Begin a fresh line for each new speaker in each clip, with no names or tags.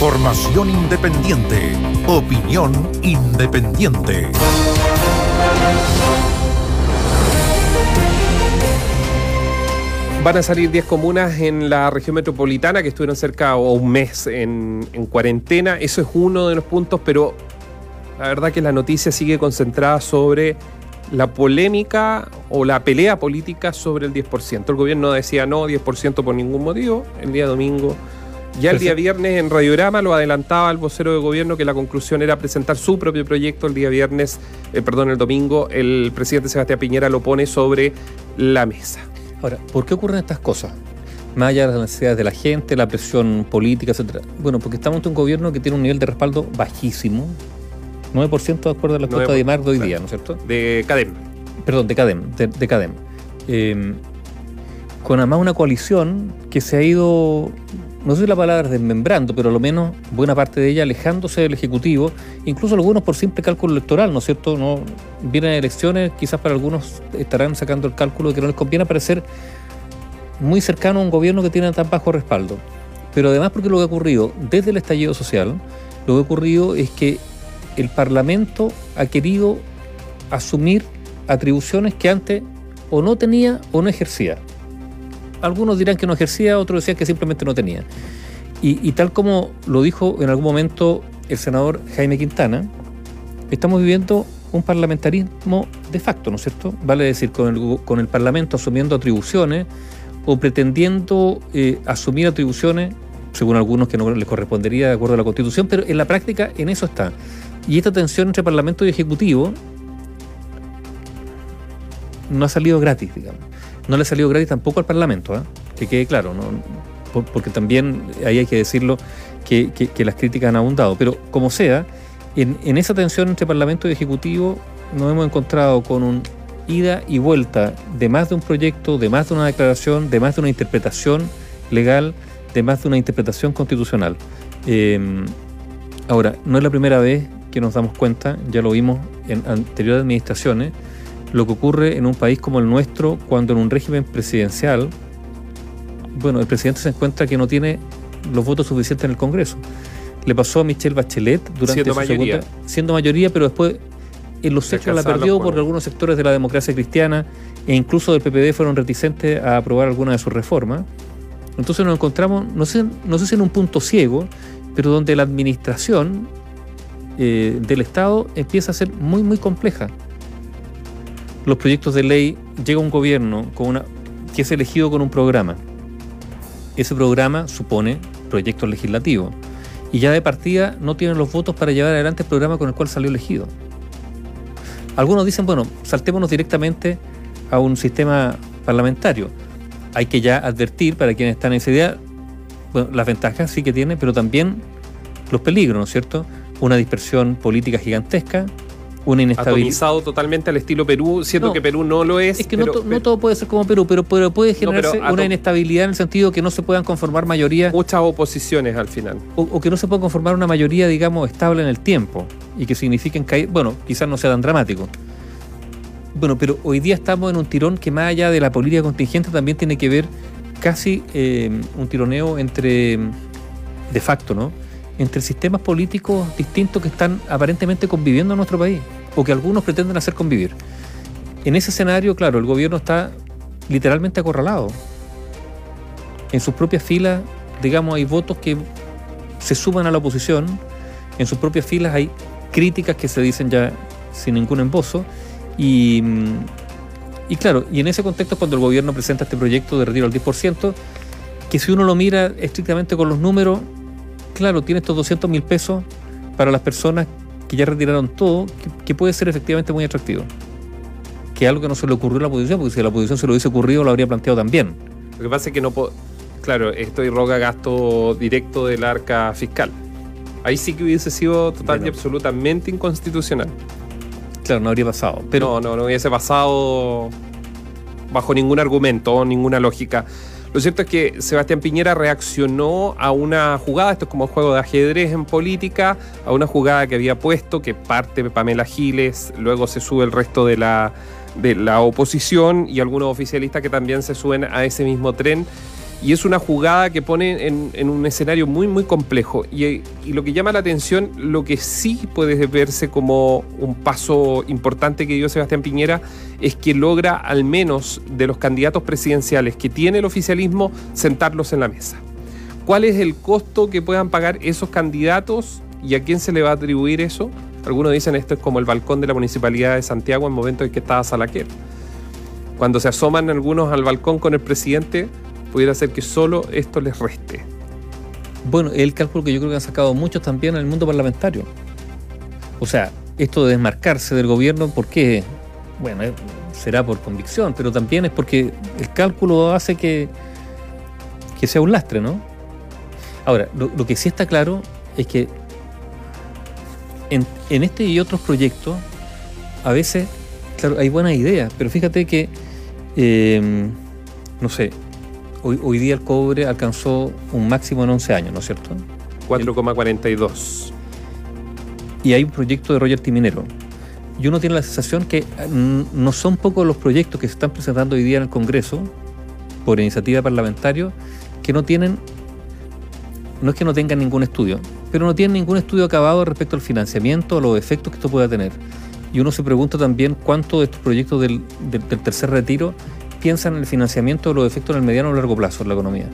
Información independiente. Opinión independiente.
Van a salir 10 comunas en la región metropolitana que estuvieron cerca o un mes en, en, cuarentena. Eso es uno de los puntos, pero la verdad que la noticia sigue concentrada sobre la polémica o la pelea política sobre el 10%. El gobierno decía no, 10% por ningún motivo. El día domingo ya el día viernes en Radiograma lo adelantaba el vocero de gobierno que la conclusión era presentar su propio proyecto el día viernes, eh, perdón, el domingo, el presidente Sebastián Piñera lo pone sobre la mesa.
Ahora, ¿por qué ocurren estas cosas? Más allá de las necesidades de la gente, la presión política, etcétera. Bueno, porque estamos ante un gobierno que tiene un nivel de respaldo bajísimo. 9% de acuerdo a la encuesta de Mar de hoy día, ¿no es cierto?
De CADEM.
Perdón, de CADEM. De, de CADEM. Eh, con además una coalición que se ha ido no sé si la palabra es desmembrando, pero a lo menos buena parte de ella alejándose del Ejecutivo, incluso algunos por simple cálculo electoral, ¿no es cierto? No vienen elecciones, quizás para algunos estarán sacando el cálculo de que no les conviene aparecer muy cercano a un gobierno que tiene tan bajo respaldo. Pero además porque lo que ha ocurrido desde el estallido social, lo que ha ocurrido es que el Parlamento ha querido asumir atribuciones que antes o no tenía o no ejercía algunos dirán que no ejercía, otros decían que simplemente no tenía. Y, tal como lo dijo en algún momento el senador Jaime Quintana, estamos viviendo un parlamentarismo de facto, ¿no es cierto? Vale decir, con el, con el Parlamento asumiendo atribuciones o pretendiendo eh, asumir atribuciones, según algunos que no les correspondería de acuerdo a la Constitución, pero en la práctica en eso está. Y esta tensión entre Parlamento y Ejecutivo no ha salido gratis, digamos no le ha salido gratis tampoco al Parlamento, ¿eh? que quede claro, porque también ahí hay que decirlo que, las críticas han abundado. Pero como sea, en, esa tensión entre Parlamento y Ejecutivo nos hemos encontrado con un ida y vuelta de más de un proyecto, de más de una declaración, de más de una interpretación legal, de más de una interpretación constitucional. Em, ahora, no es la primera vez que nos damos cuenta, ya lo vimos en anteriores administraciones, lo que ocurre en un país como el nuestro cuando en un régimen presidencial, bueno, el presidente se encuentra que no tiene los votos suficientes en el Congreso. Le pasó a Michelle Bachelet durante
siendo su mayoría.
segunda, siendo mayoría, pero después en los hechos la perdió porque algunos sectores de la democracia cristiana e incluso del PPD fueron reticentes a aprobar alguna de sus reformas. Entonces nos encontramos, no sé, no sé si en un punto ciego, pero donde la administración eh, del Estado empieza a ser muy, muy compleja los proyectos de ley, llega un gobierno que es elegido con un programa. Ese programa supone proyectos legislativos. Y ya de partida no tienen los votos para llevar adelante el programa con el cual salió elegido. Algunos dicen, bueno, saltémonos directamente a un sistema parlamentario. Hay que ya advertir para quienes están en esa idea, las ventajas sí que tiene, pero también los peligros, ¿no es cierto? Una dispersión política gigantesca, una inestabilidad.
Atomizado totalmente al estilo Perú, siendo que Perú no lo es.
Es que no, todo puede ser como Perú, pero, puede generarse una inestabilidad en el sentido que no se puedan conformar mayorías.
Muchas oposiciones al final.
O, que no se pueda conformar una mayoría, digamos, estable en el tiempo y que signifiquen caer. Bueno, quizás no sea tan dramático. Bueno, pero hoy día estamos en un tirón que más allá de la política contingente también tiene que ver casi eh, un tironeo entre, de facto, ¿no? entre sistemas políticos distintos que están aparentemente conviviendo en nuestro país o que algunos pretenden hacer convivir. En ese escenario, claro, el gobierno está literalmente acorralado. En sus propias filas, digamos, hay votos que se suman a la oposición, en sus propias filas hay críticas que se dicen ya sin ningún embozo y, claro, y en ese contexto cuando el gobierno presenta este proyecto de retiro al 10%, que si uno lo mira estrictamente con los números, claro, tiene estos 200 mil pesos para las personas que ya retiraron todo, que, puede ser efectivamente muy atractivo. Que es algo que no se le ocurrió a la oposición, porque si a la oposición se lo hubiese ocurrido, lo habría planteado también.
Lo que pasa es que no puedo. Claro, esto irroga gasto directo del arca fiscal. Ahí sí que hubiese sido total y absolutamente inconstitucional.
Claro, no habría pasado.
Pero... No, no, no hubiese pasado bajo ningún argumento, ninguna lógica. Lo cierto es que Sebastián Piñera reaccionó a una jugada, esto es como un juego de ajedrez en política, a una jugada que había puesto, que parte Pamela Giles, luego se sube el resto de la, de la oposición y algunos oficialistas que también se suben a ese mismo tren. Y es una jugada que pone en, un escenario muy, muy complejo. Y, lo que llama la atención, lo que sí puede verse como un paso importante que dio Sebastián Piñera, es que logra al menos de los candidatos presidenciales que tiene el oficialismo sentarlos en la mesa. ¿Cuál es el costo que puedan pagar esos candidatos y a quién se le va a atribuir eso? Algunos dicen esto es como el balcón de la Municipalidad de Santiago en el momento en que estaba Salaquer. Cuando se asoman algunos al balcón con el presidente, pudiera ser que solo esto les reste.
Bueno, el cálculo que yo creo que han sacado muchos también en el mundo parlamentario. O sea, esto de desmarcarse del gobierno, ¿por qué? Bueno, eh, será por convicción, pero también es porque el cálculo hace que, que sea un lastre, ¿no? Ahora, lo, que sí está claro es que en, este y otros proyectos, a veces, claro, hay buenas ideas, pero fíjate que, eh, no sé, Hoy, día el cobre alcanzó un máximo en 11 años, ¿no es cierto?
4,42.
Y hay un proyecto de royalty minero. Y uno tiene la sensación que mm, no son pocos los proyectos que se están presentando hoy día en el Congreso, por iniciativa parlamentaria, que no tienen, no es que no tengan ningún estudio, pero no tienen ningún estudio acabado respecto al financiamiento o los efectos que esto pueda tener. Y uno se pregunta también cuánto de estos proyectos del tercer retiro piensan en el financiamiento de los efectos en el mediano o largo plazo en la economía.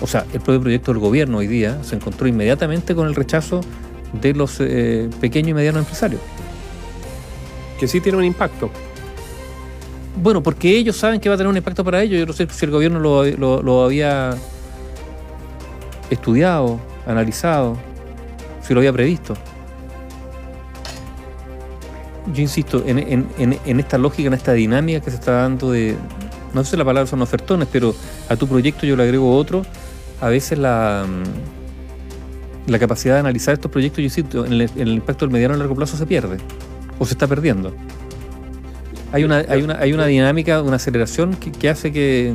O sea, el propio proyecto del gobierno hoy día se encontró inmediatamente con el rechazo de los eh, pequeños y medianos empresarios.
Que sí tiene un impacto.
Bueno, porque ellos saben que va a tener un impacto para ellos. Yo no sé si el gobierno lo había estudiado, analizado, si lo había previsto yo insisto, en, esta lógica, en esta dinámica que se está dando de, no sé si la palabra son ofertones, pero a tu proyecto yo le agrego otro, a veces la, mm, la capacidad de analizar estos proyectos, yo insisto, en el, impacto del mediano y largo plazo se pierde, o se está perdiendo. Hay una, hay una, hay una dinámica, una aceleración que, hace que...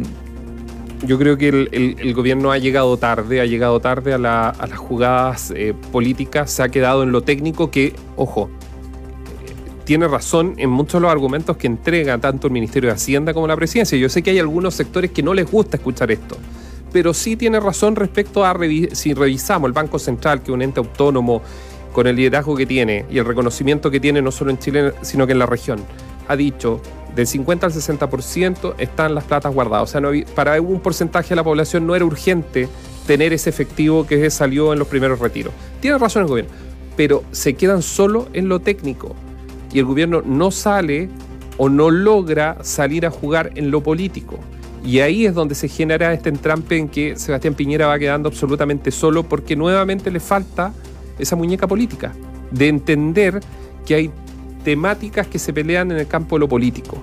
Yo creo que el, gobierno ha llegado tarde, ha llegado tarde a, las jugadas eh, políticas, se ha quedado en lo técnico que, ojo, tiene razón en muchos de los argumentos que entrega tanto el Ministerio de Hacienda como la Presidencia. Yo sé que hay algunos sectores que no les gusta escuchar esto, pero sí tiene razón respecto a si revisamos el Banco Central, que es un ente autónomo con el liderazgo que tiene y el reconocimiento que tiene no solo en Chile, sino que en la región. Ha dicho, del 50 al 60% están las platas guardadas. O sea, para un porcentaje de la población no era urgente tener ese efectivo que salió en los primeros retiros. Tiene razón el gobierno, pero se quedan solo en lo técnico y el gobierno no sale o no logra salir a jugar en lo político. Y ahí es donde se genera este entrampe en que Sebastián Piñera va quedando absolutamente solo porque nuevamente le falta esa muñeca política, de entender que hay temáticas que se pelean en el campo de lo político.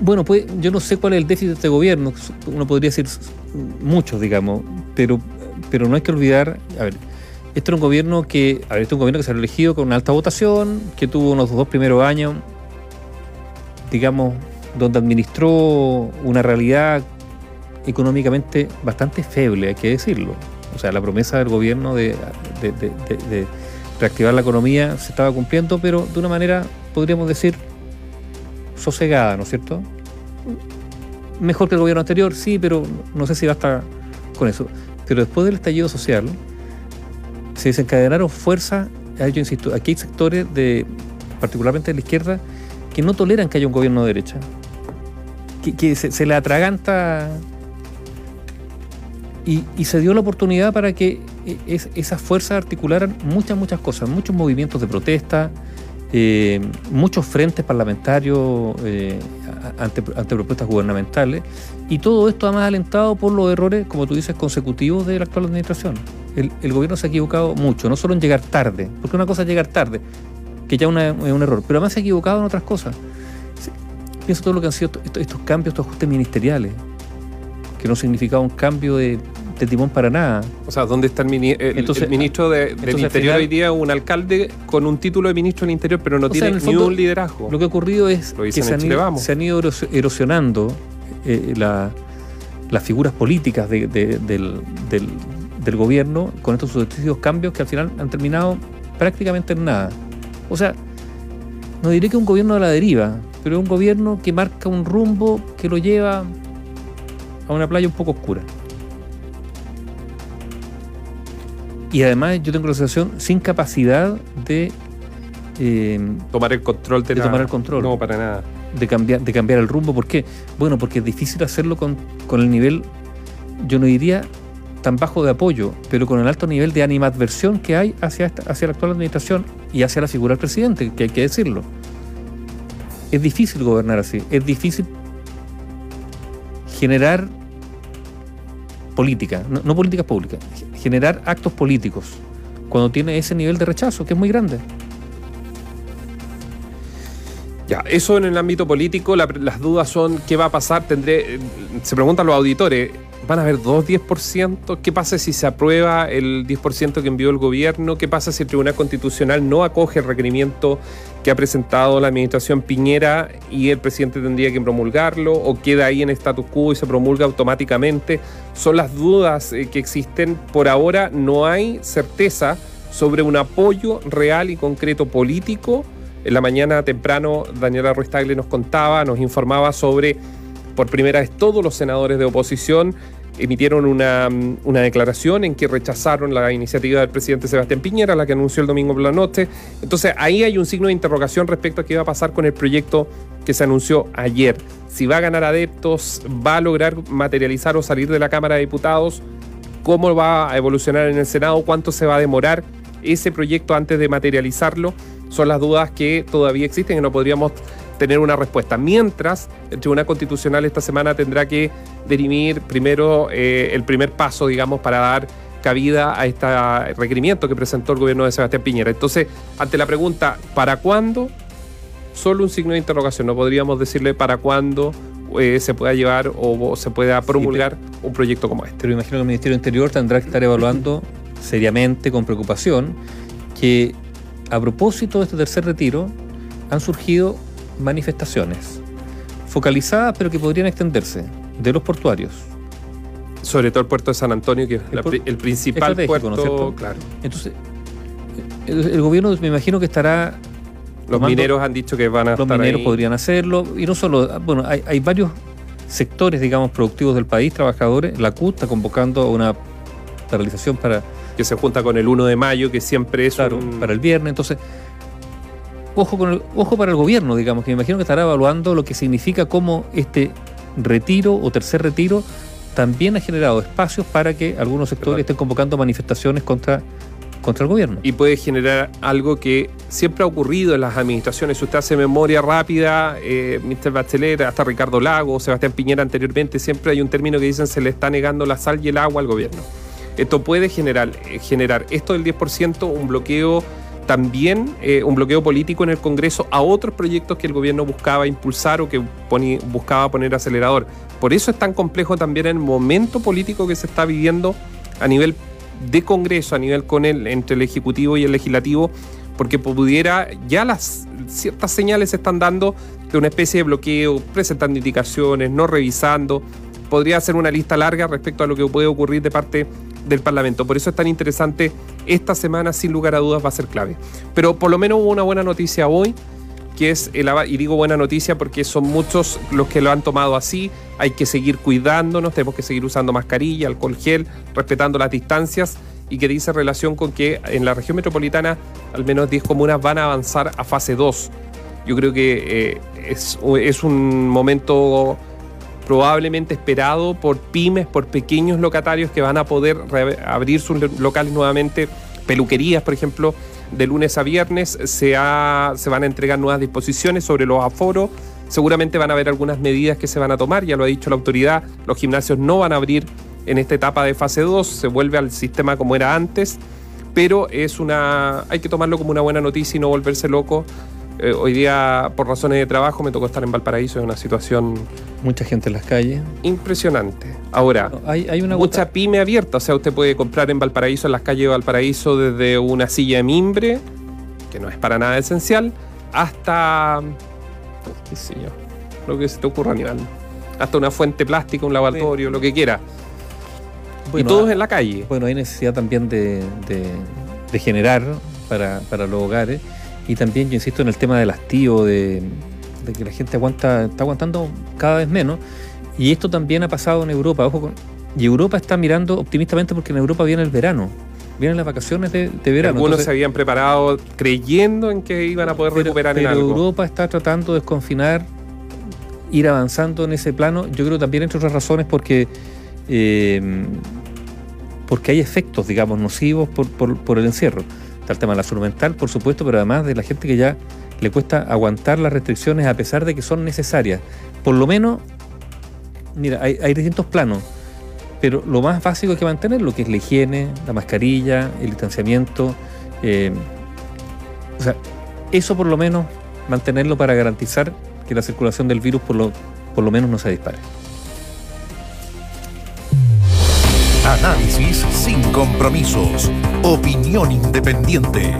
Bueno, pues yo no sé cuál es el déficit de este gobierno, uno podría decir muchos, digamos, pero, pero no hay que olvidar, a ver, este es un gobierno que, a ver, este es un gobierno que se ha elegido con una alta votación, que tuvo unos dos primeros años, digamos, donde administró una realidad económicamente bastante feble, hay que decirlo. O sea, la promesa del gobierno de, reactivar la economía se estaba cumpliendo, pero de una manera, podríamos decir, sosegada, ¿no es cierto? Mejor que el gobierno anterior, sí, pero no sé si basta con eso. Pero después del estallido social, se desencadenaron fuerzas, yo insisto, aquí hay sectores de, particularmente de la izquierda, que no toleran que haya un gobierno de derecha. Que, se, le atraganta y, se dio la oportunidad para que e, esas fuerzas articularan muchas, muchas cosas, muchos movimientos de protesta, eh, muchos frentes parlamentarios eh, ante, ante, propuestas gubernamentales, y todo esto además alentado por los errores, como tú dices, consecutivos de la actual administración el, gobierno se ha equivocado mucho, no solo en llegar tarde, porque una cosa es llegar tarde, que ya es un error, pero además se ha equivocado en otras cosas. Pienso todo lo que han sido estos, cambios, estos ajustes ministeriales, que no significaba un cambio de, timón para nada.
O sea, ¿dónde está el, ministro de, del Interior hoy día? Un alcalde con un título de ministro del Interior, pero no tiene ni un liderazgo.
Lo que ha ocurrido es que se han, ido, erosionando eh, las figuras políticas del, del gobierno con estos sucesivos cambios que al final han terminado prácticamente en nada. O sea, no diré que un gobierno a la deriva, pero es un gobierno que marca un rumbo que lo lleva a una playa un poco oscura. Y además yo tengo la sensación sin capacidad de, eh,
Tomar el control de,
De tomar el control.
No, para nada.
de, cambiar, de cambiar el rumbo. ¿Por qué? Bueno, porque es difícil hacerlo con, con el nivel, yo no diría tan bajo de apoyo, pero con el alto nivel de animadversión que hay hacia, esta- hacia la actual administración y hacia la figura del presidente, que hay que decirlo. Es difícil gobernar así, es difícil generar política, no, no políticas públicas, generar actos políticos cuando tiene ese nivel de rechazo, que es muy grande.
Eso en el ámbito político, la- las dudas son qué va a pasar, tendré, eh, se preguntan los auditores, ¿van a haber dos 10%? ¿Qué pasa si se aprueba el 10% que envió el gobierno? ¿Qué pasa si el Tribunal Constitucional no acoge el requerimiento que ha presentado la administración Piñera y el presidente tendría que promulgarlo? ¿O queda ahí en status quo y se promulga automáticamente? Son las dudas eh, que existen. Por ahora no hay certeza sobre un apoyo real y concreto político en la mañana temprano, Daniela Ruiz Tagle nos contaba, nos informaba sobre, por primera vez, todos los senadores de oposición emitieron una, mm, una declaración en que rechazaron la iniciativa del presidente Sebastián Piñera, la que anunció el domingo por la noche. Entonces, ahí hay un signo de interrogación respecto a qué va a pasar con el proyecto que se anunció ayer. Si va a ganar adeptos, va a lograr materializar o salir de la Cámara de Diputados, cómo va a evolucionar en el Senado, cuánto se va a demorar ese proyecto antes de materializarlo, son las dudas que todavía existen y no podríamos tener una respuesta. Mientras, el Tribunal Constitucional esta semana tendrá que dirimir primero eh, el primer paso, digamos, para dar cabida a este requerimiento que presentó el gobierno de Sebastián Piñera. Entonces, ante la pregunta, ¿para cuándo? Solo un signo de interrogación. No podríamos decirle para cuándo eh, se pueda llevar o, o se pueda promulgar un proyecto como este.
Pero imagino que el Ministerio Interior tendrá que estar evaluando seriamente, con preocupación, que a propósito de este tercer retiro han surgido manifestaciones focalizadas, pero que podrían extenderse, de los portuarios.
Sobre todo el puerto de San Antonio, que es
El
la principal
¿no
puerto.
cierto?
claro.
Entonces, el, el gobierno me imagino que estará,
Los
Tomando-
mineros han dicho que van a
los
estar
mineros
ahí.
podrían hacerlo, y no solo, bueno, hay, hay varios sectores, digamos, productivos del país, trabajadores. La CUT está convocando a una paralización para
que se junta con el 1 de mayo, que siempre es
Claro,
un-
para el viernes. Entonces, ojo, con el, ojo para el gobierno, digamos, que me imagino que estará evaluando lo que significa cómo este retiro o tercer retiro también ha generado espacios para que algunos sectores estén convocando manifestaciones contra, contra el gobierno.
y puede generar algo que siempre ha ocurrido en las administraciones. Si usted hace memoria rápida, eh, Mr. Bachelet, hasta Ricardo Lago, Sebastián Piñera anteriormente, siempre hay un término que dicen se le está negando la sal y el agua al gobierno. Esto puede generar, eh, generar esto del 10%, un bloqueo también, eh, un bloqueo político en el Congreso a otros proyectos que el gobierno buscaba impulsar o que buscaba poner acelerador. Por eso es tan complejo también el momento político que se está viviendo a nivel de Congreso, a nivel con el, entre el Ejecutivo y el Legislativo, porque pudiera, ya las ciertas señales se están dando de una especie de bloqueo, presentando indicaciones, no revisando. Podría ser una lista larga respecto a lo que puede ocurrir de parte del Parlamento. Por eso es tan interesante esta semana, sin lugar a dudas, va a ser clave. Pero por lo menos hubo una buena noticia hoy, que es el y digo buena noticia porque son muchos los que lo han tomado así. Hay que seguir cuidándonos, tenemos que seguir usando mascarilla, alcohol gel, respetando las distancias y que dice relación con que en la región metropolitana al menos 10 comunas van a avanzar a fase 2. Yo creo que eh, es, es un momento probablemente esperado por pymes, por pequeños locatarios que van a poder abrir sus lo- locales nuevamente, peluquerías, por ejemplo, de lunes a viernes se van a entregar nuevas disposiciones sobre los aforos. Seguramente van a haber algunas medidas que se van a tomar, ya lo ha dicho la autoridad, los gimnasios no van a abrir en esta etapa de fase 2, se vuelve al sistema como era antes, pero es una hay que tomarlo como una buena noticia y no volverse loco. Eh, hoy día, por razones de trabajo, me tocó estar en Valparaíso, es una situación
Mucha gente en las calles.
impresionante. Ahora,
No, hay, hay una
mucha
gota-
pyme abierta, o sea, usted puede comprar en Valparaíso, en las calles de Valparaíso, desde una silla de mimbre, que no es para nada esencial, hasta, qué sé yo, lo que se te ocurra, Aníbal. Hasta una fuente plástica, un lavatorio, lo que quiera.
bueno,
y todos
ah,
en la calle.
Bueno, hay necesidad también de, de- de generar para, para los hogares. Y también yo insisto en el tema del hastío, de, de que la gente aguanta, está aguantando cada vez menos. Y esto también ha pasado en Europa, ojo con, y Europa está mirando optimistamente porque en Europa viene el verano, vienen las vacaciones de, de verano.
Algunos
Entonces,
se habían preparado creyendo en que iban a poder
pero,
recuperar
pero
en algo.
Europa está tratando de desconfinar, ir avanzando en ese plano. Yo creo también, entre otras razones, porque, eh, porque hay efectos, digamos, nocivos por, por- por el encierro. El tema de la salud mental, por supuesto, pero además de la gente que ya le cuesta aguantar las restricciones a pesar de que son necesarias. Por lo menos, mira, hay, hay distintos planos. Pero lo más básico hay que mantenerlo, que es la higiene, la mascarilla, el distanciamiento. eh, o sea, eso por lo menos mantenerlo para garantizar que la circulación del virus por lo, por lo menos no se dispare.
Análisis sin compromisos. Opinión independiente.